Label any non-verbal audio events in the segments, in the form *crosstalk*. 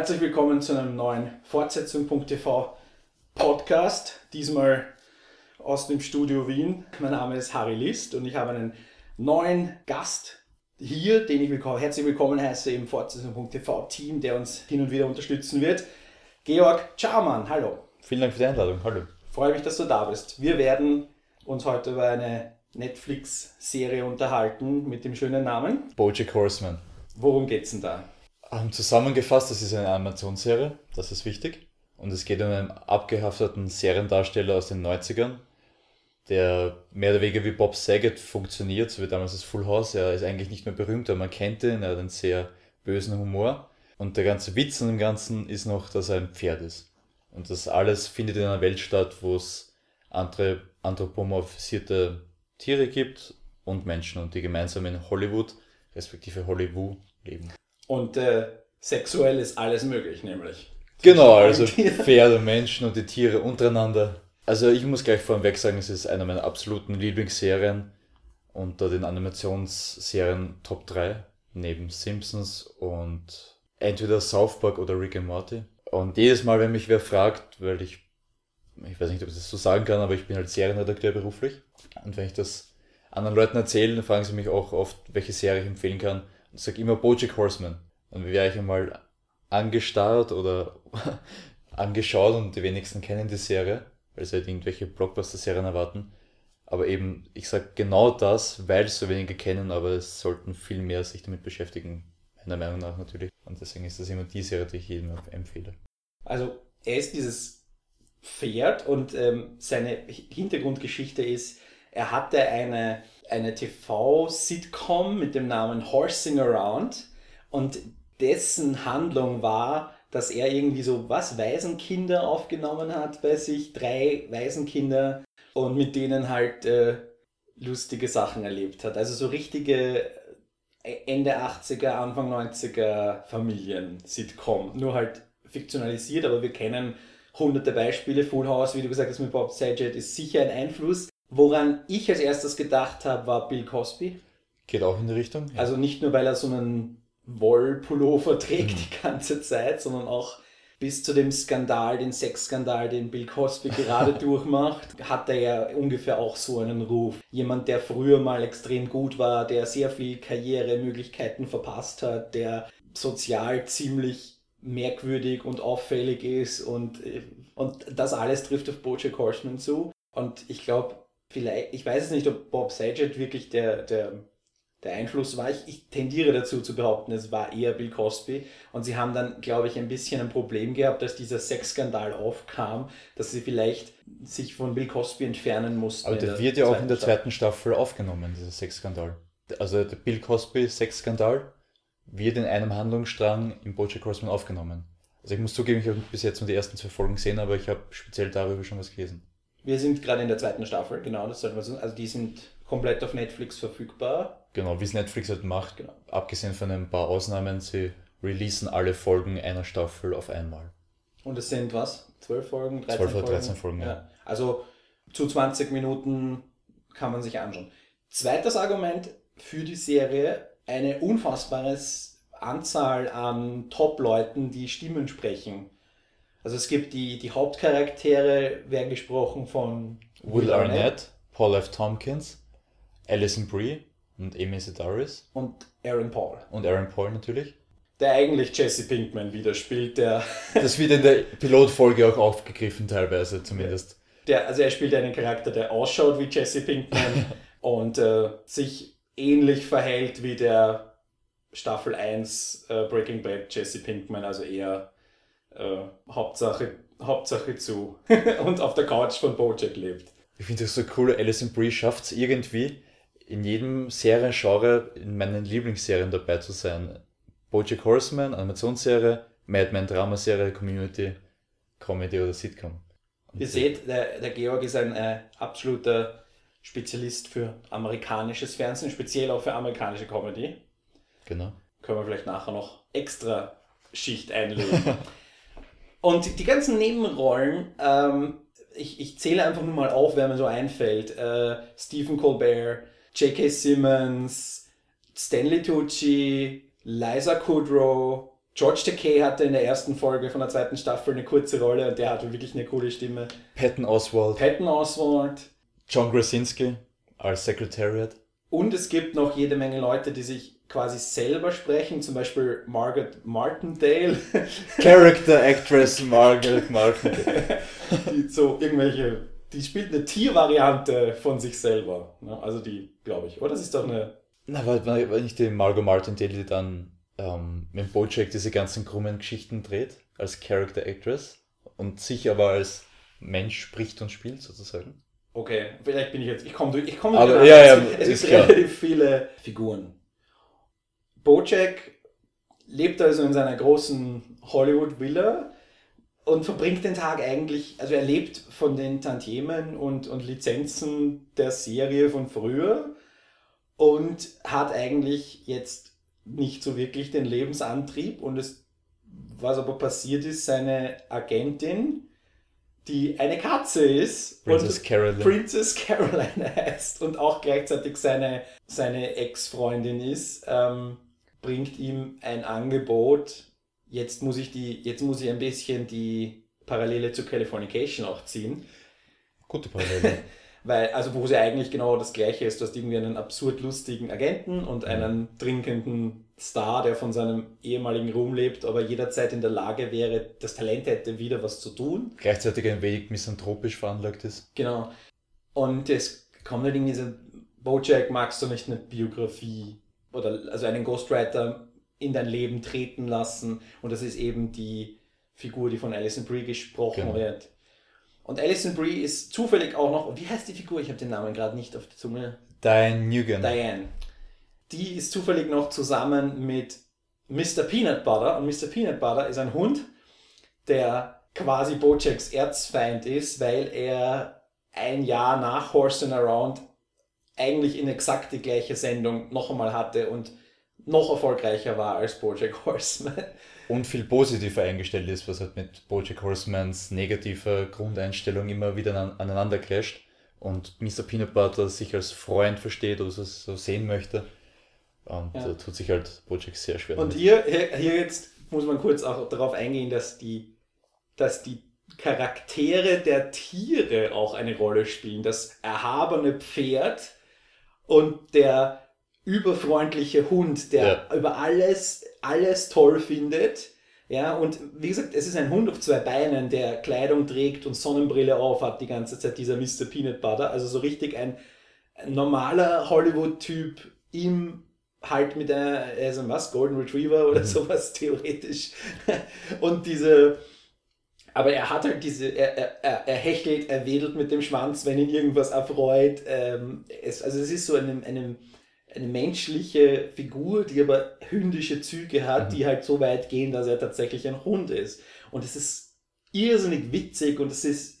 Herzlich willkommen zu einem neuen Fortsetzung.tv Podcast. Diesmal aus dem Studio Wien. Mein Name ist Harry List und ich habe einen neuen Gast hier, den ich willkommen, herzlich willkommen heiße im Fortsetzung.tv Team, der uns hin und wieder unterstützen wird. Georg Charman, hallo. Vielen Dank für die Einladung, hallo. Freue mich, dass du da bist. Wir werden uns heute über eine Netflix-Serie unterhalten mit dem schönen Namen Bojack Horseman. Worum geht's denn da? Ähm, zusammengefasst, das ist eine Animationsserie, das ist wichtig. Und es geht um einen abgehafteten Seriendarsteller aus den 90ern, der mehr oder weniger wie Bob Saget funktioniert, so wie damals das Full House. Er ist eigentlich nicht mehr berühmt, aber man kennt ihn, er hat einen sehr bösen Humor. Und der ganze Witz an dem Ganzen ist noch, dass er ein Pferd ist. Und das alles findet in einer Welt statt, wo es andere anthropomorphisierte Tiere gibt und Menschen und die gemeinsam in Hollywood, respektive Hollywood, leben. Und äh, sexuell ist alles möglich, nämlich. Genau, also Pferde, Menschen und die Tiere untereinander. Also ich muss gleich vorweg sagen, es ist eine meiner absoluten Lieblingsserien unter den Animationsserien Top 3, neben Simpsons und entweder South Park oder Rick and Morty. Und jedes Mal, wenn mich wer fragt, weil ich, ich weiß nicht, ob ich das so sagen kann, aber ich bin halt Serienredakteur beruflich. Und wenn ich das anderen Leuten erzähle, dann fragen sie mich auch oft, welche Serie ich empfehlen kann. Und sage immer Bojack Horseman. Wie wäre ich einmal angestarrt oder *laughs* angeschaut und die wenigsten kennen die Serie, weil sie halt irgendwelche Blockbuster-Serien erwarten. Aber eben, ich sage genau das, weil es so wenige kennen, aber es sollten viel mehr sich damit beschäftigen, meiner Meinung nach natürlich. Und deswegen ist das immer die Serie, die ich jedem empfehle. Also, er ist dieses Pferd und ähm, seine Hintergrundgeschichte ist, er hatte eine, eine TV-Sitcom mit dem Namen Horsing Around und dessen Handlung war, dass er irgendwie so was Waisenkinder aufgenommen hat bei sich, drei Waisenkinder und mit denen halt äh, lustige Sachen erlebt hat. Also so richtige äh, Ende 80er, Anfang 90er Familien-Sitcom. Nur halt fiktionalisiert, aber wir kennen hunderte Beispiele. Full House, wie du gesagt hast, mit Bob Saget ist sicher ein Einfluss. Woran ich als erstes gedacht habe, war Bill Cosby. Geht auch in die Richtung. Ja. Also nicht nur, weil er so einen Wollpullover *laughs* trägt mhm. die ganze Zeit, sondern auch bis zu dem Skandal, den Sexskandal, den Bill Cosby gerade *laughs* durchmacht, hat er ja ungefähr auch so einen Ruf. Jemand, der früher mal extrem gut war, der sehr viel Karrieremöglichkeiten verpasst hat, der sozial ziemlich merkwürdig und auffällig ist und, und das alles trifft auf Bojack Horseman zu. Und ich glaube, vielleicht, ich weiß es nicht, ob Bob Saget wirklich der, der der Einfluss war. Ich, ich tendiere dazu zu behaupten, es war eher Bill Cosby. Und sie haben dann, glaube ich, ein bisschen ein Problem gehabt, als dieser Sexskandal aufkam, dass sie vielleicht sich von Bill Cosby entfernen mussten. Aber der, wird ja auch in der zweiten Staffel aufgenommen, dieser Sexskandal. Also der Bill Cosby Sexskandal wird in einem Handlungsstrang im Bojack Horseman aufgenommen. Also ich muss zugeben, ich habe bis jetzt nur die ersten zwei Folgen gesehen, aber ich habe speziell darüber schon was gelesen. Wir sind gerade in der zweiten Staffel, genau, das sollten wir sagen. Also die sind komplett auf Netflix verfügbar. Genau, wie es Netflix halt macht. Genau. Abgesehen von ein paar Ausnahmen, sie releasen alle Folgen einer Staffel auf einmal. Und es sind was? 12 Folgen? 13 12 oder 13 Folgen, Folgen ja. ja. Also zu 20 Minuten kann man sich anschauen. Zweites Argument für die Serie, eine unfassbare Anzahl an Top-Leuten, die Stimmen sprechen. Also es gibt die, die Hauptcharaktere, werden gesprochen von Will, Will Arnett, Arnett, Paul F. Tompkins, Alison Brie und Amy Sedaris. Und Aaron Paul. Und Aaron Paul natürlich. Der eigentlich Jesse Pinkman wieder spielt, der. *laughs* Das wird in der Pilotfolge auch aufgegriffen, teilweise zumindest. Der, also er spielt einen Charakter, der ausschaut wie Jesse Pinkman *laughs* und äh, sich ähnlich verhält wie der Staffel 1 äh, Breaking Bad Jesse Pinkman, also eher äh, Hauptsache, Hauptsache zu *laughs* und auf der Couch von Bojack lebt. Ich finde das so cool, Alison Brie schafft es irgendwie, in jedem Seriengenre in meinen Lieblingsserien dabei zu sein. Bojack Horseman, Animationsserie, Mad Men Dramaserie, Community, Comedy oder Sitcom. Und Ihr seht, der, der Georg ist ein äh, absoluter Spezialist für amerikanisches Fernsehen, speziell auch für amerikanische Comedy. Genau. Können wir vielleicht nachher noch extra Schicht einlegen. *laughs* Und die ganzen Nebenrollen, ähm, ich, ich zähle einfach nur mal auf, wer mir so einfällt. Äh, Stephen Colbert, J.K. Simmons, Stanley Tucci, Liza Kudrow, George Takei hatte in der ersten Folge von der zweiten Staffel eine kurze Rolle und der hatte wirklich eine coole Stimme. Patton Oswald. Patton Oswald. John Krasinski als Secretariat. Und es gibt noch jede Menge Leute, die sich quasi selber sprechen, zum Beispiel Margaret Martindale. *laughs* Character Actress Margaret Martindale. *laughs* die so irgendwelche, die spielt eine Tiervariante von sich selber. Ne? Also die, glaube ich. Oder das ist doch eine. Na, weil, weil nicht die Margot Martindale, die dann ähm, mit Bojack diese ganzen krummen Geschichten dreht, als Character Actress und sich aber als Mensch spricht und spielt sozusagen. Okay, vielleicht bin ich jetzt, ich komme durch, ich komme Aber ja, ja, es ist gibt klar. relativ viele Figuren. Bojack lebt also in seiner großen Hollywood-Villa und verbringt den Tag eigentlich, also er lebt von den Tantiemen und, und Lizenzen der Serie von früher und hat eigentlich jetzt nicht so wirklich den Lebensantrieb und es, was aber passiert ist, seine Agentin, die eine Katze ist Princess und Caroline. Princess Caroline *laughs* heißt und auch gleichzeitig seine, seine Ex-Freundin ist, ähm, bringt ihm ein Angebot. Jetzt muss ich die, jetzt muss ich ein bisschen die Parallele zu Californication auch ziehen. Gute Parallele. *laughs* Weil, also wo sie eigentlich genau das gleiche ist, du hast irgendwie einen absurd lustigen Agenten und einen trinkenden Star, der von seinem ehemaligen Ruhm lebt, aber jederzeit in der Lage wäre, das Talent hätte, wieder was zu tun. Gleichzeitig ein wenig misanthropisch veranlagt ist. Genau. Und es kommt halt irgendwie so, Bojack, magst du nicht eine Biografie oder also einen Ghostwriter in dein Leben treten lassen? Und das ist eben die Figur, die von Alison Brie gesprochen Genau. wird. Und Alison Brie ist zufällig auch noch, wie heißt die Figur? Ich habe den Namen gerade nicht auf der Zunge. Diane Newgan. Diane. Die ist zufällig noch zusammen mit Mr. Peanut Butter. Und Mr. Peanut Butter ist ein Hund, der quasi Bojacks Erzfeind ist, weil er ein Jahr nach Horse and Around eigentlich in exakt die gleiche Sendung noch einmal hatte und noch erfolgreicher war als Bojack Horseman. Und viel positiver eingestellt ist, was halt mit Bojack Horsemans negativer Grundeinstellung immer wieder an, aneinander clasht. Und Mr. Peanut Butter sich als Freund versteht oder so, sehen möchte. Und Ja. da tut sich halt Bojack sehr schwer. Und hier, hier jetzt muss man kurz auch darauf eingehen, dass die, dass die Charaktere der Tiere auch eine Rolle spielen. Das erhabene Pferd und der überfreundliche Hund, der über alles, alles toll findet. Ja, und wie gesagt, es ist ein Hund auf zwei Beinen, der Kleidung trägt und Sonnenbrille auf hat die ganze Zeit, dieser Mr. Peanut Butter. Also so richtig ein, ein normaler Hollywood-Typ im halt mit einer, also was, Golden Retriever oder Mhm. sowas theoretisch. *laughs* Und diese, aber er hat halt diese, er, er, er hechelt, er wedelt mit dem Schwanz, wenn ihn irgendwas erfreut. Ähm, es, also es ist so eine, eine, eine menschliche Figur, die aber hündische Züge hat, Mhm. die halt so weit gehen, dass er tatsächlich ein Hund ist. Und es ist irrsinnig witzig und es ist,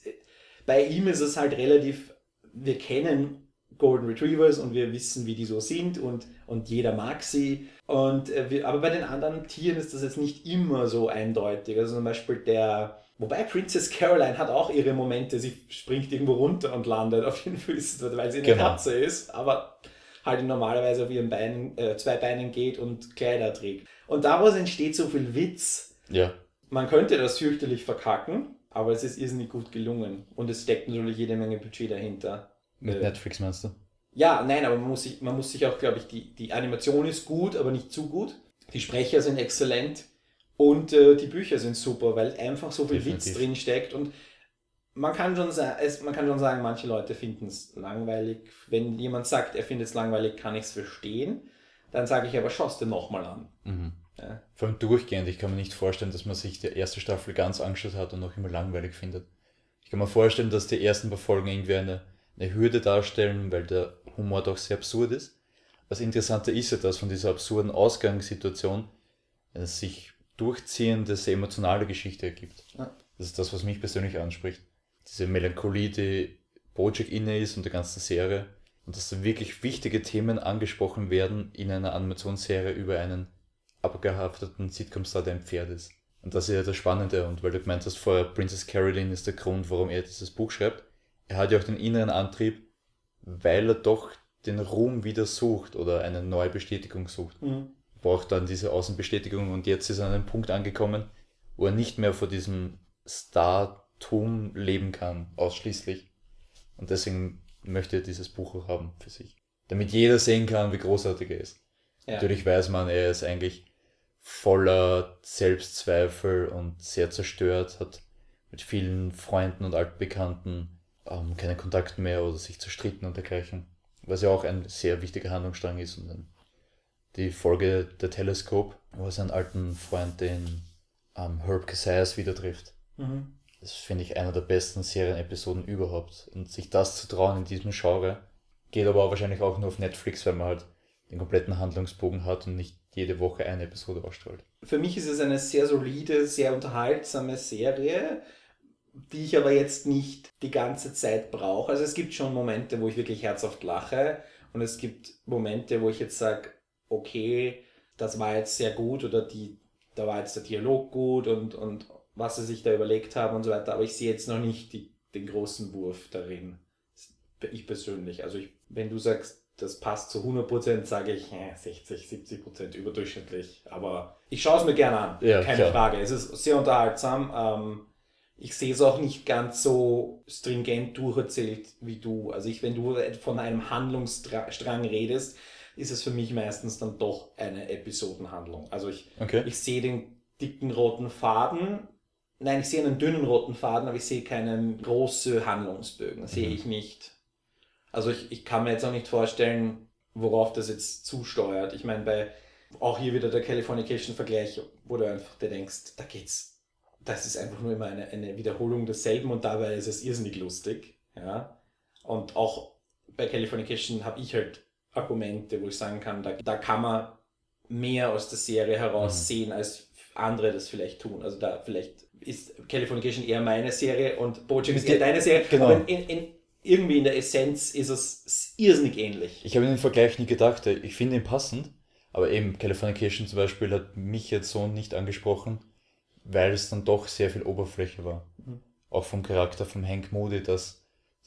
bei ihm ist es halt relativ, wir kennen Golden Retrievers und wir wissen, wie die so sind und, und jeder mag sie. Und, äh, wir, aber bei den anderen Tieren ist das jetzt nicht immer so eindeutig. Also zum Beispiel der, wobei Princess Caroline hat auch ihre Momente, sie springt irgendwo runter und landet auf ihren Füßen, weil sie eine Genau. Katze ist, aber halt normalerweise auf ihren Beinen, äh, zwei Beinen geht und Kleider trägt. Und daraus entsteht so viel Witz. Ja, Man könnte das fürchterlich verkacken, aber es ist irrsinnig gut gelungen. Und es steckt natürlich jede Menge Budget dahinter. mit Äh, Netflix meinst du? ja, nein, aber man muss sich, man muss sich auch, glaube ich, die, die Animation ist gut, aber nicht zu gut. Die Sprecher sind exzellent und äh, die Bücher sind super, weil einfach so viel Witz Definitiv. drin steckt und man kann schon sagen, es, man kann schon sagen, manche Leute finden es langweilig. Wenn jemand sagt, er findet es langweilig, kann ich es verstehen. Dann sage ich aber, schau es dir nochmal an. Mhm. Ja. Vor allem durchgehend. Ich kann mir nicht vorstellen, dass man sich die erste Staffel ganz angeschaut hat und noch immer langweilig findet. Ich kann mir vorstellen, dass die ersten paar Folgen irgendwie eine, eine Hürde darstellen, weil der Humor doch sehr absurd ist. Das Interessante ist ja, dass von dieser absurden Ausgangssituation eine sich durchziehende, sehr emotionale Geschichte ergibt. Ja. Das ist das, was mich persönlich anspricht. Diese Melancholie, die Bojack inne ist und der ganzen Serie. Und dass da wirklich wichtige Themen angesprochen werden in einer Animationsserie über einen abgehafteten Sitcom-Star, der ein Pferd ist. Und das ist ja das Spannende. Und weil du gemeint hast vorher, Princess Caroline ist der Grund, warum er dieses Buch schreibt. Er hat ja auch den inneren Antrieb, weil er doch den Ruhm wieder sucht oder eine neue Bestätigung sucht. Mhm. Braucht dann diese Außenbestätigung und jetzt ist er an einem Punkt angekommen, wo er nicht mehr vor diesem Startum leben kann, ausschließlich. Und deswegen möchte er dieses Buch auch haben für sich. Damit jeder sehen kann, wie großartig er ist. Ja. Natürlich weiß man, er ist eigentlich voller Selbstzweifel und sehr zerstört, hat mit vielen Freunden und Altbekannten ähm, keinen Kontakt mehr oder sich zerstritten und dergleichen. Was ja auch ein sehr wichtiger Handlungsstrang ist. Und dann die Folge der Telescope, wo er seinen alten Freund, den ähm, Herb Cassius, wieder trifft. Mhm. Das finde ich einer der besten Serienepisoden überhaupt. Und sich das zu trauen in diesem Genre, geht aber auch wahrscheinlich auch nur auf Netflix, weil man halt den kompletten Handlungsbogen hat und nicht jede Woche eine Episode ausstrahlt. Für mich ist es eine sehr solide, sehr unterhaltsame Serie, die ich aber jetzt nicht die ganze Zeit brauche. Also es gibt schon Momente, wo ich wirklich herzhaft lache und es gibt Momente, wo ich jetzt sage, okay, das war jetzt sehr gut oder die, da war jetzt der Dialog gut und, und was sie sich da überlegt haben und so weiter, aber ich sehe jetzt noch nicht die, den großen Wurf darin. Ich persönlich. Also ich, wenn du sagst, das passt zu 100%, sage ich äh, 60, 70% überdurchschnittlich. Aber ich schaue es mir gerne an, ja, keine klar. Frage. Es ist sehr unterhaltsam. Ähm, ich sehe es auch nicht ganz so stringent durcherzählt wie du. Also ich, wenn du von einem Handlungsstrang redest, ist es für mich meistens dann doch eine Episodenhandlung. Also ich, okay. ich sehe den dicken roten Faden. Nein, ich sehe einen dünnen roten Faden, aber ich sehe keinen großen Handlungsbögen. Sehe mhm. ich nicht. Also ich, ich kann mir jetzt auch nicht vorstellen, worauf das jetzt zusteuert. Ich meine, bei auch hier wieder der Californication-Vergleich, wo du einfach dir denkst, da geht's, das ist einfach nur immer eine, eine Wiederholung desselben und dabei ist es irrsinnig lustig. Ja? Und auch bei Californication habe ich halt Argumente, wo ich sagen kann, da, da kann man mehr aus der Serie heraus mhm. sehen, als andere das vielleicht tun. Also da vielleicht ist Californication eher meine Serie und Bojack ist eher deine Serie. Genau. In, in, irgendwie in der Essenz ist es irrsinnig ähnlich. Ich habe den Vergleich nie gedacht. Ich finde ihn passend, aber eben Californication zum Beispiel hat mich jetzt so nicht angesprochen, weil es dann doch sehr viel Oberfläche war. Mhm. Auch vom Charakter von Hank Moody, dass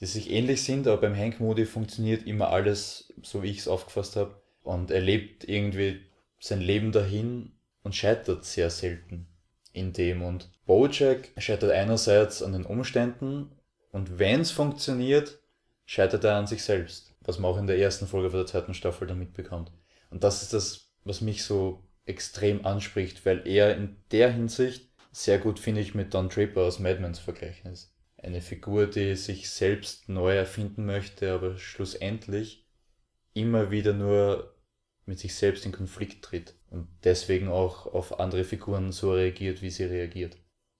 die sich ähnlich sind, aber beim Hank Moody funktioniert immer alles, so wie ich es aufgefasst habe. Und er lebt irgendwie sein Leben dahin und scheitert sehr selten in dem. Und Bojack scheitert einerseits an den Umständen und wenn es funktioniert, scheitert er an sich selbst. Was man auch in der ersten Folge von der zweiten Staffel dann mitbekommt. Und das ist das, was mich so extrem anspricht, weil er in der Hinsicht sehr gut, finde ich, mit Don Draper aus Mad Men zu vergleichen ist. Eine Figur, die sich selbst neu erfinden möchte, aber schlussendlich immer wieder nur mit sich selbst in Konflikt tritt und deswegen auch auf andere Figuren so reagiert, wie sie reagiert.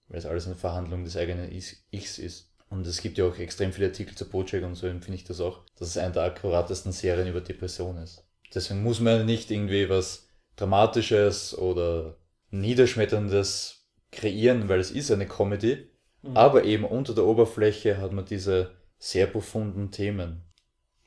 Weil es alles eine Verhandlung des eigenen Ichs ist. Und es gibt ja auch extrem viele Artikel zu Bojack und so empfinde ich das auch, dass es eine der akkuratesten Serien über Depression ist. Deswegen muss man nicht irgendwie was Dramatisches oder Niederschmetterndes kreieren, weil es ist eine Comedy, mhm. aber eben unter der Oberfläche hat man diese sehr profunden Themen.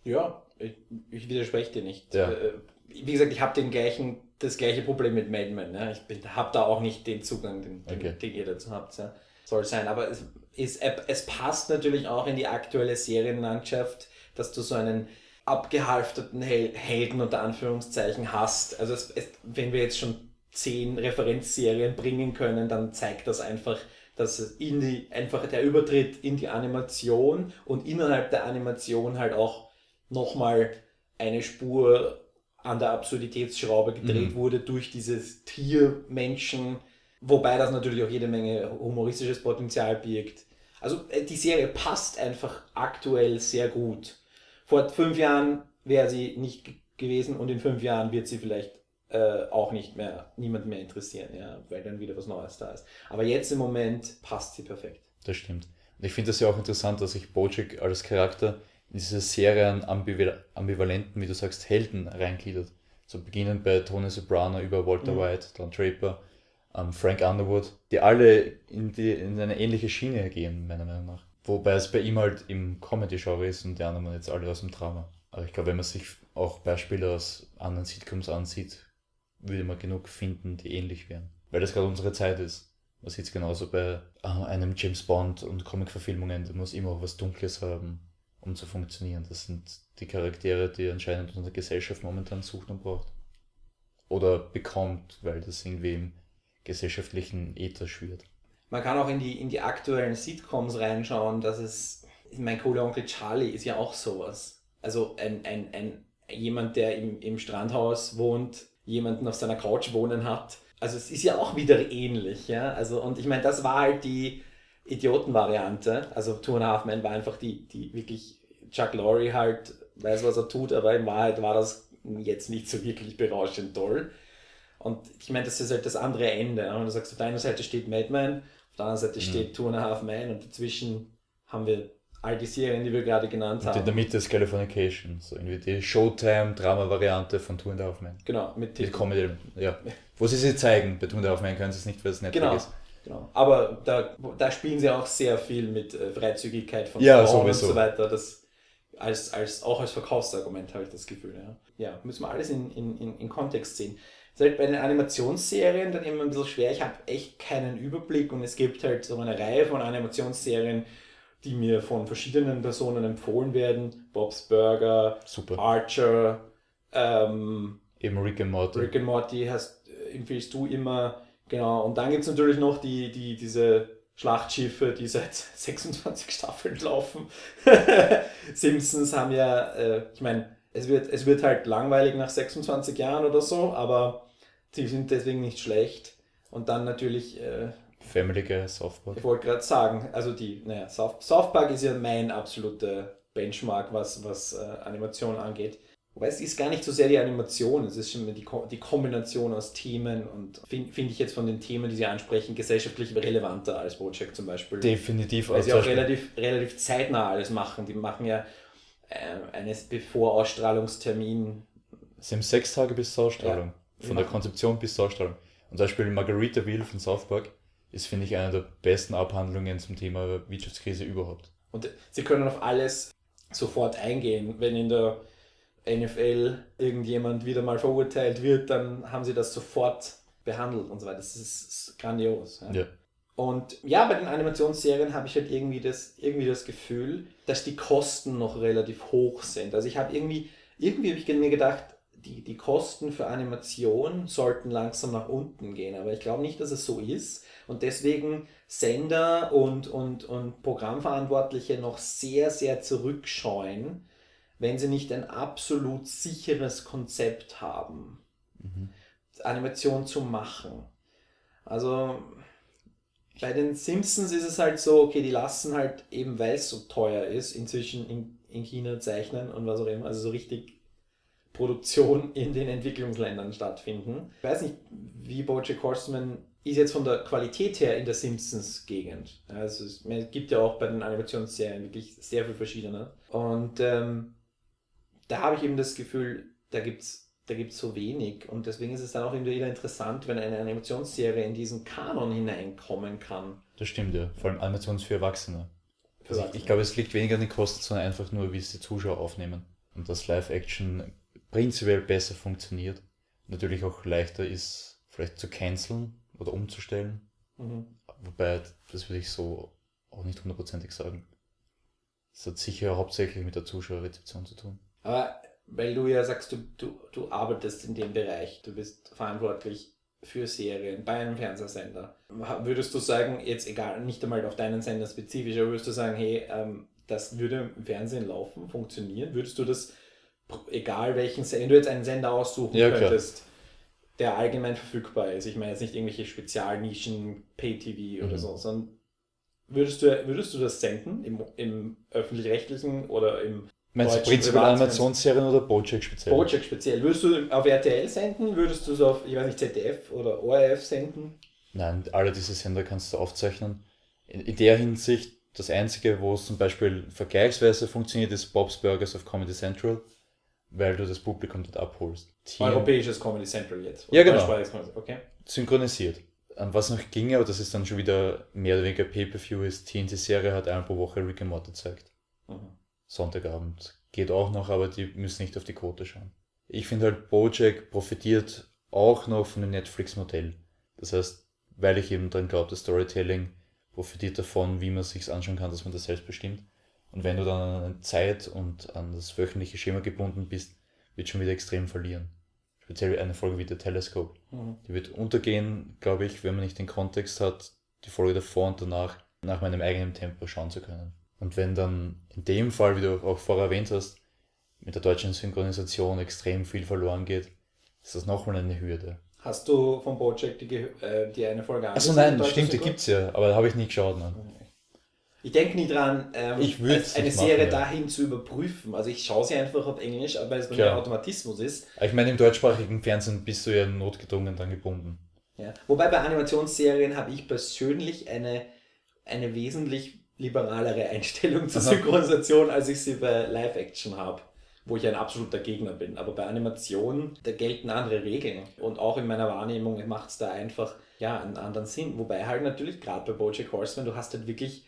Ja, ich, ich widerspreche dir nicht. Ja. Äh, wie gesagt, ich habe den gleichen, das gleiche Problem mit Mad Men. Ne? Ich habe da auch nicht den Zugang, den, okay. den, den ihr dazu habt. Ja soll sein. Aber es, ist, es passt natürlich auch in die aktuelle Serienlandschaft, dass du so einen abgehalfterten Helden unter Anführungszeichen hast. Also es, es, wenn wir jetzt schon zehn Referenzserien bringen können, dann zeigt das einfach, dass in die, einfach der Übertritt in die Animation und innerhalb der Animation halt auch nochmal eine Spur an der Absurditätsschraube gedreht mhm. wurde durch dieses Tier-Menschen- Wobei das natürlich auch jede Menge humoristisches Potenzial birgt. Also äh, die Serie passt einfach aktuell sehr gut. Vor fünf Jahren wäre sie nicht gewesen und in fünf Jahren wird sie vielleicht äh, auch nicht mehr, niemand mehr interessieren, ja, weil dann wieder was Neues da ist. Aber jetzt im Moment passt sie perfekt. Das stimmt. Und ich finde das ja auch interessant, dass sich Bojack als Charakter in diese Serien ambivalenten, wie du sagst, Helden reingliedert. So beginnend bei Tony Soprano über Walter mhm. White, dann Draper ähm, Frank Underwood, die alle in, die, in eine ähnliche Schiene gehen, meiner Meinung nach. Wobei es bei ihm halt im Comedy-Genre ist und die anderen jetzt alle aus dem Drama. Aber ich glaube, wenn man sich auch Beispiele aus anderen Sitcoms ansieht, würde man genug finden, die ähnlich wären. Weil das gerade unsere Zeit ist. Man sieht es genauso bei äh, einem James Bond und Comic-Verfilmungen, da muss immer auch was Dunkles haben, um zu funktionieren. Das sind die Charaktere, die anscheinend unsere Gesellschaft momentan sucht und braucht. oder bekommt, weil das irgendwie im gesellschaftlichen Äther schwirrt. Man kann auch in die, in die aktuellen Sitcoms reinschauen, dass es, mein cooler Onkel Charlie ist ja auch sowas. Also ein, ein, ein, jemand, der im, im Strandhaus wohnt, jemanden auf seiner Couch wohnen hat. Also es ist ja auch wieder ähnlich, ja. Also, und ich meine, das war halt die Idioten-Variante. Also Two and a Half Men war einfach die, die wirklich Chuck Lorre halt weiß, was er tut, aber in Wahrheit war das jetzt nicht so wirklich berauschend toll. Und ich meine, das ist halt das andere Ende. Und du sagst, auf der einen Seite steht Mad Men, auf der anderen Seite mhm. steht Two and a Half Men und dazwischen haben wir all die Serien, die wir gerade genannt und haben. In der Mitte ist Californication, so irgendwie die Showtime-Drama-Variante von Two and a Half Men. Genau, mit, mit Comedy, ja. Wo sie sie zeigen, bei Two and a Half Men können sie es nicht, weil es Netflix genau. ist. Genau. Aber da, da spielen sie auch sehr viel mit äh, Freizügigkeit von ja, Frauen sowieso. und so weiter. Das, als, als, auch als Verkaufsargument habe ich das Gefühl. Ja, ja müssen wir alles in, in, in Kontext sehen. Ist halt bei den Animationsserien dann immer ein bisschen schwer. Ich habe echt keinen Überblick und es gibt halt so eine Reihe von Animationsserien, die mir von verschiedenen Personen empfohlen werden. Bob's Burger, Super. Archer, ähm, eben Rick and Morty. Rick and Morty hast, empfiehlst du immer. Genau, und dann gibt es natürlich noch die, die, diese Schlachtschiffe, die seit *laughs* 26 Staffeln laufen. *laughs* Simpsons haben ja, äh, ich meine, es wird, es wird halt langweilig nach 26 Jahren oder so, aber sie sind deswegen nicht schlecht. Und dann natürlich. Äh, Family Guy, South Park. Ich wollte gerade sagen, also die, naja, South, South Park ist ja mein absoluter Benchmark, was, was äh, Animation angeht. Wobei es ist gar nicht so sehr die Animation, es ist schon die, die Kombination aus Themen und finde find ich jetzt von den Themen, die sie ansprechen, gesellschaftlich relevanter als Bojack zum Beispiel. Definitiv. Weil sie auch relativ, relativ zeitnah alles machen. Die machen ja äh, eines Bevorausstrahlungstermin. Sie haben sechs Tage bis zur Ausstrahlung. Ja, von der Konzeption bis zur Ausstrahlung. Und zum Beispiel Margaritaville von South Park ist, finde ich, eine der besten Abhandlungen zum Thema Wirtschaftskrise überhaupt. Und sie können auf alles sofort eingehen, wenn in der NFL irgendjemand wieder mal verurteilt wird, dann haben sie das sofort behandelt und so weiter. Das ist grandios. Ja. ja. Und ja, bei den Animationsserien habe ich halt irgendwie das, irgendwie das Gefühl, dass die Kosten noch relativ hoch sind. Also ich habe irgendwie, irgendwie habe ich mir gedacht, die, die Kosten für Animation sollten langsam nach unten gehen. Aber ich glaube nicht, dass es so ist. Und deswegen Sender und, und, und Programmverantwortliche noch sehr, sehr zurückscheuen wenn sie nicht ein absolut sicheres Konzept haben, mhm. Animation zu machen. Also bei den Simpsons ist es halt so, okay, die lassen halt eben, weil es so teuer ist, inzwischen in, in China zeichnen und was auch immer, also so richtig Produktion in den Entwicklungsländern stattfinden. Ich weiß nicht, wie Bojack Horseman ist jetzt von der Qualität her in der Simpsons-Gegend. Also es gibt ja auch bei den Animationsserien wirklich sehr viel verschiedene. Und ähm, da habe ich eben das Gefühl, da gibt es da gibt's so wenig und deswegen ist es dann auch immer wieder interessant, wenn eine Animationsserie in diesen Kanon hineinkommen kann. Das stimmt ja, vor allem Animations für Erwachsene. Für also Erwachsene. Ich, ich glaube, es liegt weniger an den Kosten, sondern einfach nur, wie es die Zuschauer aufnehmen. Und dass Live-Action prinzipiell besser funktioniert. Natürlich auch leichter ist, vielleicht zu canceln oder umzustellen. Mhm. Wobei, das würde ich so auch nicht hundertprozentig sagen. Das hat sicher hauptsächlich mit der Zuschauerrezeption zu tun. Aber weil du ja sagst, du, du, du arbeitest in dem Bereich, du bist verantwortlich für Serien bei einem Fernsehsender. Würdest du sagen, jetzt egal, nicht einmal auf deinen Sender spezifisch, aber würdest du sagen, hey, ähm, das würde im Fernsehen laufen, funktionieren? Würdest du das, egal welchen Sender, wenn du jetzt einen Sender aussuchen ja, könntest, der allgemein verfügbar ist, ich meine jetzt nicht irgendwelche Spezialnischen, Pay-TV oder mhm. so, sondern würdest du, würdest du das senden im, im öffentlich-rechtlichen oder im Meinst du prinzipiell Animationsserien oder Bojack speziell? Bojack speziell. Würdest du auf RTL senden? Würdest du es auf, ich weiß nicht, ZDF oder ORF senden? Nein, alle diese Sender kannst du aufzeichnen. In, in der Hinsicht, das einzige, wo es zum Beispiel vergleichsweise funktioniert, ist Bob's Burgers auf Comedy Central, weil du das Publikum dort abholst. Team, Europäisches Comedy Central jetzt. ja, genau. Okay. Synchronisiert. Was noch ginge, aber das ist dann schon wieder mehr oder weniger Pay-Per-View, ist TNT-Serie hat einmal pro Woche Rick and Morty zeigt. Mhm. Sonntagabend geht auch noch, aber die müssen nicht auf die Quote schauen. Ich finde halt, Bojack profitiert auch noch von dem Netflix-Modell. Das heißt, weil ich eben dran glaube, das Storytelling profitiert davon, wie man sich anschauen kann, dass man das selbst bestimmt. Und wenn du dann an Zeit und an das wöchentliche Schema gebunden bist, wird schon wieder extrem verlieren. speziell eine Folge wie The Telescope. Mhm. Die wird untergehen, glaube ich, wenn man nicht den Kontext hat, die Folge davor und danach nach meinem eigenen Tempo schauen zu können. Und wenn dann in dem Fall, wie du auch vorher erwähnt hast, mit der deutschen Synchronisation extrem viel verloren geht, ist das nochmal eine Hürde. Hast du von Bojack die, äh, die eine Folge angesehen? Achso, nein, stimmt, die gibt es ja, aber da habe ich nie geschaut. Ne? Ich denke nie dran, ähm, eine Serie ja. dahin zu überprüfen. Also ich schaue sie einfach auf Englisch, weil es bei mir Automatismus ist. Ich meine, im deutschsprachigen Fernsehen bist du ja notgedrungen dann gebunden. Ja. Wobei bei Animationsserien habe ich persönlich eine, eine wesentlich liberalere Einstellung zur Synchronisation, *laughs* als ich sie bei Live-Action habe wo ich ein absoluter Gegner bin. Aber bei Animationen, da gelten andere Regeln. Und auch in meiner Wahrnehmung macht es da einfach ja, einen anderen Sinn. Wobei halt natürlich gerade bei Bojack Horseman, du hast halt wirklich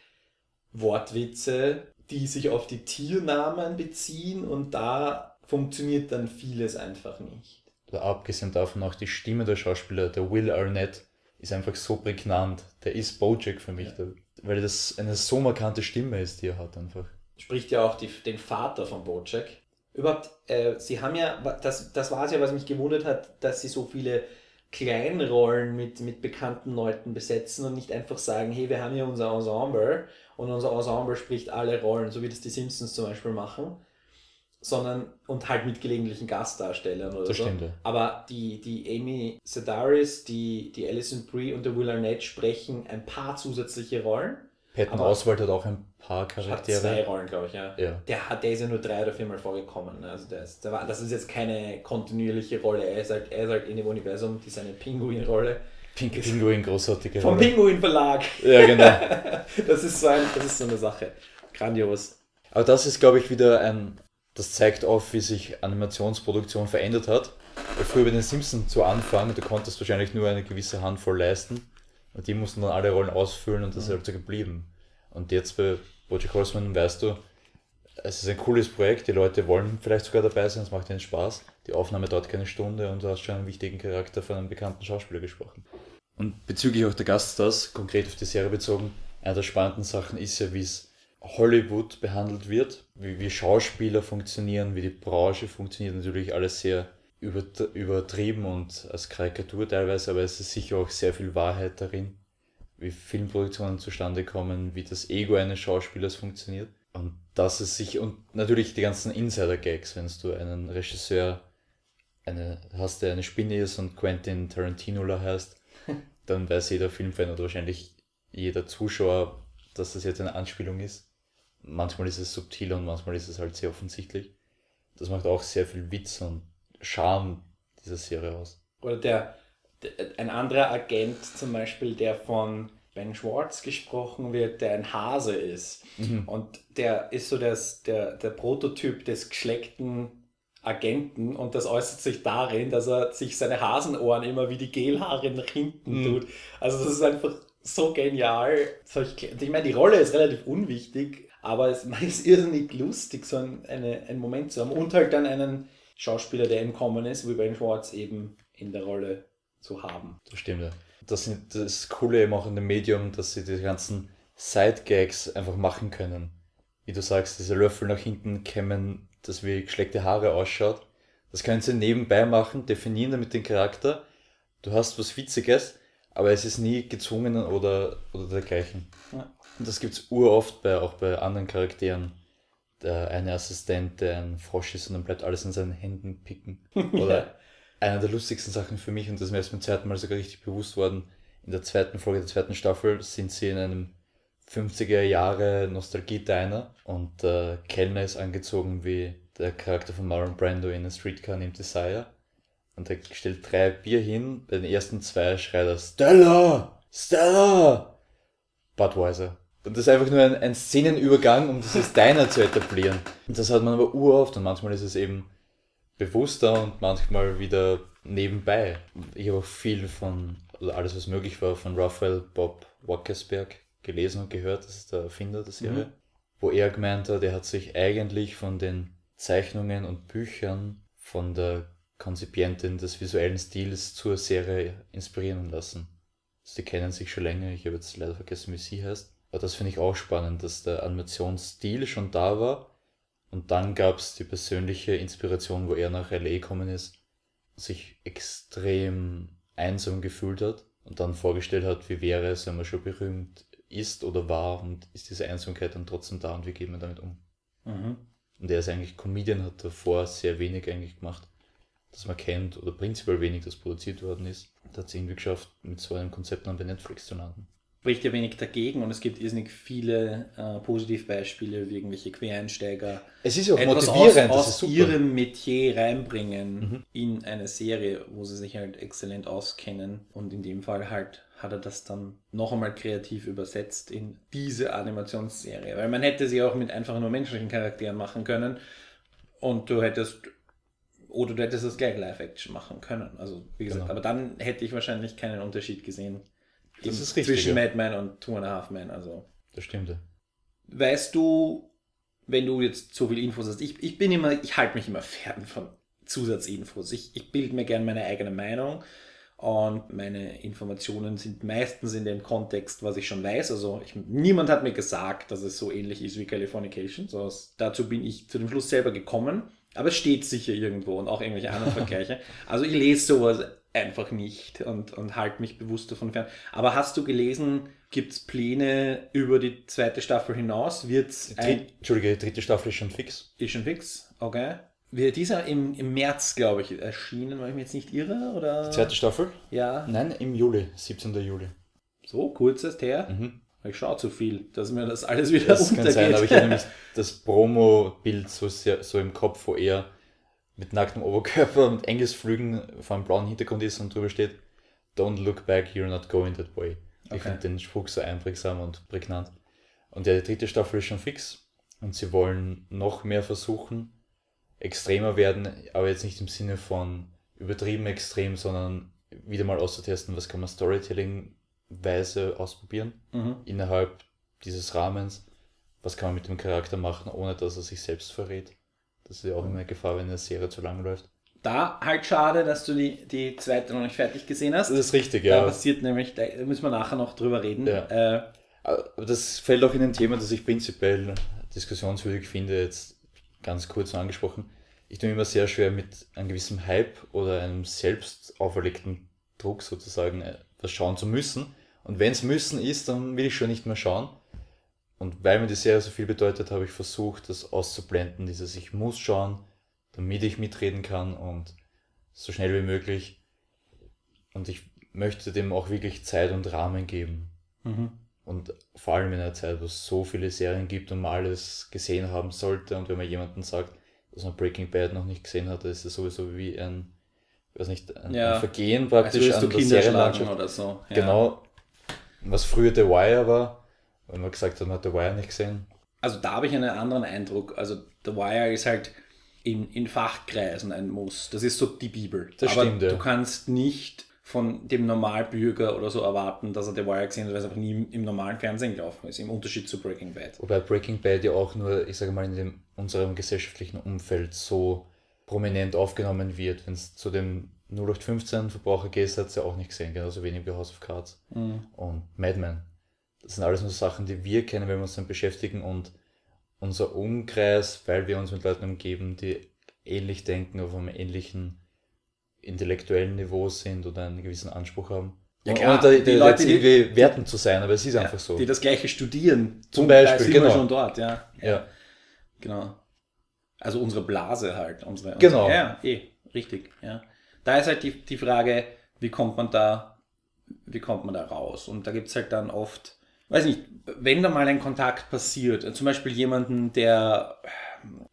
Wortwitze, die sich auf die Tiernamen beziehen und da funktioniert dann vieles einfach nicht. Oder abgesehen davon auch die Stimme der Schauspieler, der Will Arnett, ist einfach so prägnant. Der ist Bojack für mich, ja. der, weil das eine so markante Stimme ist, die er hat einfach. Spricht ja auch die, den Vater von Bojack überhaupt, äh, sie haben ja, das, das war es ja, was mich gewundert hat, dass sie so viele Kleinrollen mit, mit bekannten Leuten besetzen und nicht einfach sagen, hey, wir haben hier unser Ensemble und unser Ensemble spricht alle Rollen, so wie das die Simpsons zum Beispiel machen, sondern und halt mit gelegentlichen Gastdarstellern oder das so. Stimmt. Aber die, die Amy Sedaris, die, die Alison Brie und der Will Arnett sprechen ein paar zusätzliche Rollen Patton Oswald hat auch ein paar Charaktere. Hat zwei Rollen, glaube ich, ja. ja. Der, hat, der ist ja nur drei oder viermal vorgekommen. Ne? Also der ist, der war, das ist jetzt keine kontinuierliche Rolle. Er ist halt, er ist halt in dem Universum, die seine Pinguin-Rolle. Pink Pinguin, großartige Vom Pinguin Verlag. Ja, genau. *laughs* das, ist so ein, das ist so eine Sache. Grandios. Aber das ist, glaube ich, wieder ein. Das zeigt auf, wie sich Animationsproduktion verändert hat. Früher bei den Simpsons zu Anfang, du konntest wahrscheinlich nur eine gewisse Handvoll leisten. Und die mussten dann alle Rollen ausfüllen und das ist halt so geblieben. Und jetzt bei Bojack Horseman weißt du, es ist ein cooles Projekt, die Leute wollen vielleicht sogar dabei sein, es macht ihnen Spaß. Die Aufnahme dauert keine Stunde und du hast schon einen wichtigen Charakter von einem bekannten Schauspieler gesprochen. Und bezüglich auch der Gaststars, konkret auf die Serie bezogen, eine der spannenden Sachen ist ja, wie es Hollywood behandelt wird, wie, wie Schauspieler funktionieren, wie die Branche funktioniert. Natürlich alles sehr übertrieben und als Karikatur teilweise, aber es ist sicher auch sehr viel Wahrheit darin, wie Filmproduktionen zustande kommen, wie das Ego eines Schauspielers funktioniert. Und das ist sich, und natürlich die ganzen Insider-Gags, wenn du einen Regisseur eine, hast, der eine Spinne ist und Quentin Tarantino heißt, dann weiß jeder Filmfan oder wahrscheinlich jeder Zuschauer, dass das jetzt eine Anspielung ist. Manchmal ist es subtil und manchmal ist es halt sehr offensichtlich. Das macht auch sehr viel Witz und Charme dieser Serie aus. Oder der, ein anderer Agent zum Beispiel, der von Ben Schwartz gesprochen wird, der ein Hase ist. Mhm. Und der ist so das, der, der Prototyp des geschleckten Agenten und das äußert sich darin, dass er sich seine Hasenohren immer wie die Gelhaare nach hinten mhm. tut. Also das ist einfach so genial. Ich meine, die Rolle ist relativ unwichtig, aber es *laughs* ist irrsinnig lustig, so einen, eine, einen Moment zu haben. Und halt dann einen Schauspieler, der im Kommen ist, wie Ben Schwartz eben in der Rolle zu haben. Das stimmt, ja. Das ist das Coole eben auch in dem Medium, dass sie die ganzen Side-Gags einfach machen können. Wie du sagst, diese Löffel nach hinten kämmen, dass wie geschleckte Haare ausschaut. Das können sie nebenbei machen, definieren damit den Charakter. Du hast was Witziges, aber es ist nie gezwungen oder, oder dergleichen. Ja. Und das gibt es uroft bei, auch bei anderen Charakteren der eine Assistent, der ein Frosch ist und dann bleibt alles in seinen Händen picken. *laughs* Oder ja. eine der lustigsten Sachen für mich, und das ist mir erst beim zweiten Mal sogar richtig bewusst worden, in der zweiten Folge der zweiten Staffel sind sie in einem 50er Jahre Nostalgie-Diner und der Kellner ist angezogen wie der Charakter von Marlon Brando in A Streetcar named Desire. Und er stellt drei Bier hin, bei den ersten zwei schreit er Stella! Stella! Budweiser. Und das ist einfach nur ein, ein Szenenübergang, um dieses Diner zu etablieren. Und das hat man aber uroft und manchmal ist es eben bewusster und manchmal wieder nebenbei. Ich habe auch viel von, also alles was möglich war, von Raphael Bob Wackersberg gelesen und gehört, das ist der Erfinder der Serie, mhm. wo er gemeint hat, er hat sich eigentlich von den Zeichnungen und Büchern von der Konzipientin des visuellen Stils zur Serie inspirieren lassen. Sie kennen sich schon länger, ich habe jetzt leider vergessen, wie sie heißt. Aber das finde ich auch spannend, dass der Animationsstil schon da war und dann gab es die persönliche Inspiration, wo er nach LA gekommen ist sich extrem einsam gefühlt hat und dann vorgestellt hat, wie wäre es, wenn man schon berühmt ist oder war und ist diese Einsamkeit dann trotzdem da und wie geht man damit um? Mhm. Und er ist eigentlich Comedian, hat davor sehr wenig eigentlich gemacht, das man kennt oder prinzipiell wenig, das produziert worden ist. Da hat es irgendwie geschafft, mit so einem Konzept dann bei Netflix zu landen. Spricht ja wenig dagegen und es gibt irrsinnig viele äh, Positivbeispiele wie irgendwelche Quereinsteiger. Es ist ja auch etwas motivierend, aus, das ist aus ihrem Metier reinbringen Mhm. in eine Serie, wo sie sich halt exzellent auskennen. Und in dem Fall halt hat er das dann noch einmal kreativ übersetzt in diese Animationsserie. Weil man hätte sie auch mit einfach nur menschlichen Charakteren machen können und du hättest oder du hättest das gleich Live-Action machen können. Also wie gesagt, Genau. aber dann hätte ich wahrscheinlich keinen Unterschied gesehen Das ist richtig, zwischen. Mad Men und Two and a Half Men. Also Das stimmt. Weißt du, wenn du jetzt so viel Infos hast, ich, ich bin immer, ich halte mich immer fern von Zusatzinfos. Ich, ich bilde mir gerne meine eigene Meinung und meine Informationen sind meistens in dem Kontext, was ich schon weiß. Also ich, niemand hat mir gesagt, dass es so ähnlich ist wie Californication. So, dazu bin ich zu dem Schluss selber gekommen. Aber es steht sicher irgendwo und auch irgendwelche anderen *laughs* Vergleiche. Also ich lese sowas einfach nicht und, und halte mich bewusst davon fern. Aber hast du gelesen, gibt es Pläne über die zweite Staffel hinaus? Wird es ein... Dritt, Entschuldige, die dritte Staffel ist schon fix. Ist schon fix? Okay. Wird dieser im, im März, glaube ich, erschienen, wenn ich mich jetzt nicht irre? Oder? Zweite Staffel? Ja. Nein, im Juli, 17. Juli. So, kurz ist her. Mhm. Ich schaue zu viel, dass mir das alles wieder Das kann untergeht. sein, aber ich habe nämlich *laughs* das Promo-Bild so, sehr, so im Kopf, wo er mit nacktem Oberkörper und Engelsflügen vor einem blauen Hintergrund ist und drüber steht Don't look back, you're not going that way. Ich Okay. finde den Spruch so einprägsam und prägnant. Und ja, die dritte Staffel ist schon fix und sie wollen noch mehr versuchen, extremer werden, aber jetzt nicht im Sinne von übertrieben extrem, sondern wieder mal auszutesten, was kann man Storytelling-weise ausprobieren mhm. innerhalb dieses Rahmens, was kann man mit dem Charakter machen, ohne dass er sich selbst verrät. Das ist ja auch immer eine Gefahr, wenn eine Serie zu lang läuft. Da halt schade, dass du die, die zweite noch nicht fertig gesehen hast. Das ist richtig, Da ja. passiert nämlich, da müssen wir nachher noch drüber reden. Ja. Äh, Aber das fällt auch in ein Thema, das ich prinzipiell diskussionswürdig finde, jetzt ganz kurz nur angesprochen. Ich tue mir immer sehr schwer mit einem gewissen Hype oder einem selbst auferlegten Druck sozusagen äh, was schauen zu müssen. Und wenn es müssen ist, dann will ich schon nicht mehr schauen. Und weil mir die Serie so viel bedeutet, habe ich versucht, das auszublenden, dieses Ich muss schauen, damit ich mitreden kann und so schnell wie möglich. Und ich möchte dem auch wirklich Zeit und Rahmen geben. mhm. Und vor allem in einer Zeit, wo es so viele Serien gibt und man alles gesehen haben sollte. Und wenn man jemandem sagt, dass man Breaking Bad noch nicht gesehen hat, ist es sowieso wie ein, ich weiß nicht, ein, Ja. ein Vergehen Also praktisch du an der Serienlandschaft. oder so. Ja. Genau, was früher The Wire war, wenn man gesagt hat, man hat The Wire nicht gesehen. Also da habe ich einen anderen Eindruck. Also The Wire ist halt in, in Fachkreisen ein Muss. Das ist so die Bibel. Das Aber stimmt, ja. du kannst nicht von dem Normalbürger oder so erwarten, dass er The Wire gesehen hat, weil es einfach nie im, normalen Fernsehen gelaufen ist, im Unterschied zu Breaking Bad. Wobei Breaking Bad ja auch nur, ich sage mal, in dem, unserem gesellschaftlichen Umfeld so prominent aufgenommen wird. Wenn es zu dem 0815 Verbraucher geht, hat es ja auch nicht gesehen, genauso wenig wie House of Cards. und Mad Men. Das sind alles nur Sachen, die wir kennen, wenn wir uns damit beschäftigen und unser Umkreis, weil wir uns mit Leuten umgeben, die ähnlich denken, auf einem ähnlichen intellektuellen Niveau sind oder einen gewissen Anspruch haben. Ja, Und- klar, und da, die Leute, jetzt die- irgendwie werten zu sein, aber es ist einfach so. Die das gleiche studieren. Zum Beispiel, sind wir genau. schon dort, ja. ja. Genau. Also unsere Blase halt. Unsere, Genau. Unsere, ja, eh, richtig. Ja. Da ist halt die, die Frage, wie kommt man da, wie kommt man da raus? Und da gibt es halt dann oft, weiß nicht, wenn da mal ein Kontakt passiert, zum Beispiel jemanden, der,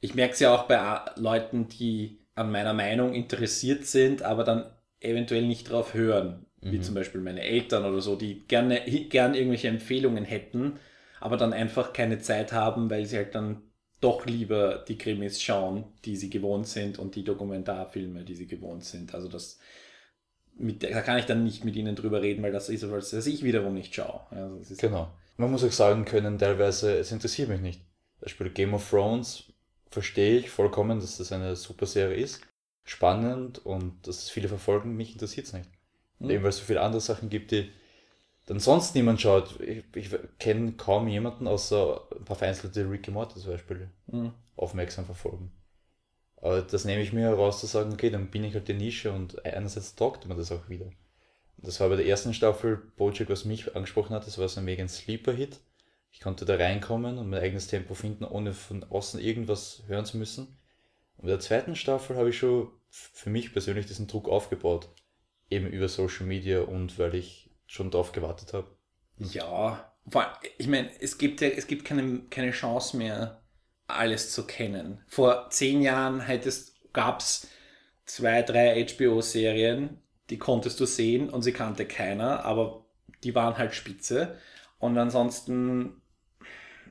ich merke es ja auch bei Leuten, die an meiner Meinung interessiert sind, aber dann eventuell nicht drauf hören, wie Mhm. zum Beispiel meine Eltern oder so, die gerne gern irgendwelche Empfehlungen hätten, aber dann einfach keine Zeit haben, weil sie halt dann doch lieber die Krimis schauen, die sie gewohnt sind und die Dokumentarfilme, die sie gewohnt sind. Also das mit, da kann ich dann nicht mit ihnen drüber reden, weil das ist was, das ich wiederum nicht schaue. Also Genau. Man muss auch sagen können, teilweise, es interessiert mich nicht. Zum Beispiel Game of Thrones verstehe ich vollkommen, dass das eine super Serie ist. Spannend und dass es viele verfolgen, mich interessiert es nicht. Mhm. Eben weil es so viele andere Sachen gibt, die dann sonst niemand schaut. Ich, ich kenne kaum jemanden, außer ein paar vereinzelte Ricky Morty zum Beispiel, Mhm. aufmerksam verfolgen. Aber das nehme ich mir heraus zu sagen, okay, dann bin ich halt die Nische und einerseits taugt man das auch wieder. Das war bei der ersten Staffel Bojack, was mich angesprochen hat, das war so ein mega Sleeper-Hit. Ich konnte da reinkommen und mein eigenes Tempo finden, ohne von außen irgendwas hören zu müssen. Und bei der zweiten Staffel habe ich schon für mich persönlich diesen Druck aufgebaut. Eben über Social Media und weil ich schon drauf gewartet habe. Ja, ich meine, es gibt ja, es gibt keine, keine Chance mehr, alles zu kennen. Vor zehn Jahren gab es zwei, drei HBO-Serien, die konntest du sehen und sie kannte keiner, aber die waren halt spitze. Und ansonsten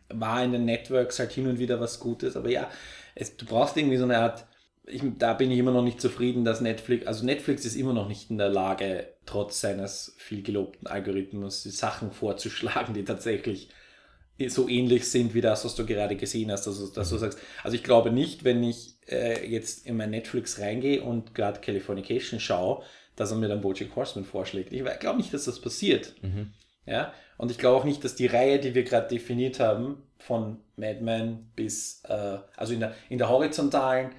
war in den Networks halt hin und wieder was Gutes. Aber ja, es, du brauchst irgendwie so eine Art, ich, da bin ich immer noch nicht zufrieden, dass Netflix, also Netflix ist immer noch nicht in der Lage, trotz seines viel gelobten Algorithmus, die Sachen vorzuschlagen, die tatsächlich so ähnlich sind wie das, was du gerade gesehen hast, also, dass du sagst, also ich glaube nicht, wenn ich äh, jetzt in mein Netflix reingehe und gerade Californication schaue, dass er mir dann Bojack Horseman vorschlägt. Ich glaube nicht, dass das passiert. Mhm. Ja? Und ich glaube auch nicht, dass die Reihe, die wir gerade definiert haben, von Mad Men bis, äh, also in der, in der horizontalen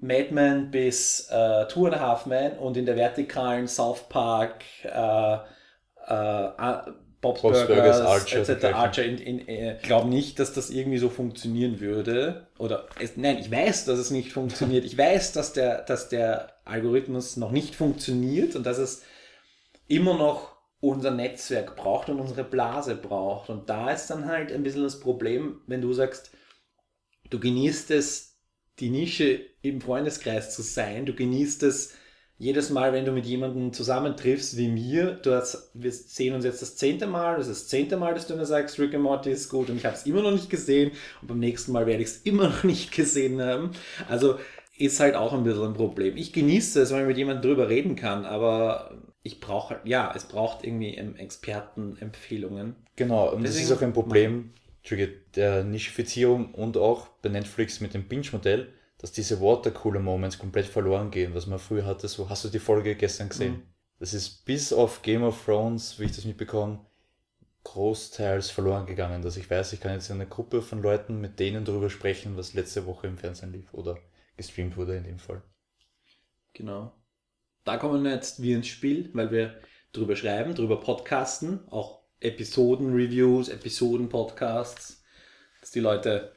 Mad Men bis äh, Two and a Half Men und in der vertikalen South Park, äh, äh, Bob's, Bob's Burgers, Archer, etc. Archer in, in, äh, glaube nicht, dass das irgendwie so funktionieren würde. Oder es, nein, ich weiß, dass es nicht funktioniert. Ich weiß, dass der, dass der Algorithmus noch nicht funktioniert und dass es immer noch unser Netzwerk braucht und unsere Blase braucht. Und da ist dann halt ein bisschen das Problem, wenn du sagst, du genießt es, die Nische im Freundeskreis zu sein, du genießt es, jedes Mal, wenn du mit jemandem zusammentriffst wie mir, du hast, wir sehen uns jetzt das zehnte Mal, das ist das zehnte Mal, dass du mir sagst, Rick and Morty ist gut und ich habe es immer noch nicht gesehen und beim nächsten Mal werde ich es immer *laughs* noch nicht gesehen haben. Also ist halt auch ein bisschen ein Problem. Ich genieße es, wenn ich mit jemandem drüber reden kann, aber ich brauche, ja, es braucht irgendwie Expertenempfehlungen. Genau, und Deswegen, das ist auch ein Problem der Nischifizierung und auch bei Netflix mit dem Binge-Modell dass diese Watercooler-Moments komplett verloren gehen, was man früher hatte. So, hast du die Folge gestern gesehen? Mhm. Das ist bis auf Game of Thrones, wie ich das mitbekomme, großteils verloren gegangen. Dass ich weiß, ich kann jetzt in einer Gruppe von Leuten mit denen darüber sprechen, was letzte Woche im Fernsehen lief oder gestreamt wurde in dem Fall. Genau. Da kommen wir jetzt wie ins Spiel, weil wir drüber schreiben, drüber podcasten, auch Episoden-Reviews, Episoden-Podcasts, dass die Leute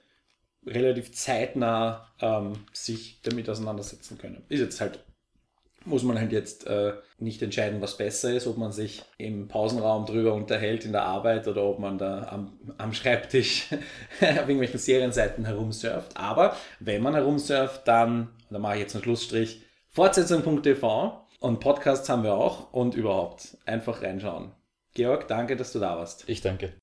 relativ zeitnah ähm, sich damit auseinandersetzen können. Ist jetzt halt, muss man halt jetzt äh, nicht entscheiden, was besser ist, ob man sich im Pausenraum drüber unterhält in der Arbeit oder ob man da am, am Schreibtisch *laughs* auf irgendwelchen Serienseiten herumsurft. Aber wenn man herumsurft, dann, da mache ich jetzt einen Schlussstrich, fortsetzung.tv und Podcasts haben wir auch und überhaupt einfach reinschauen. Georg, danke, dass du da warst. Ich danke.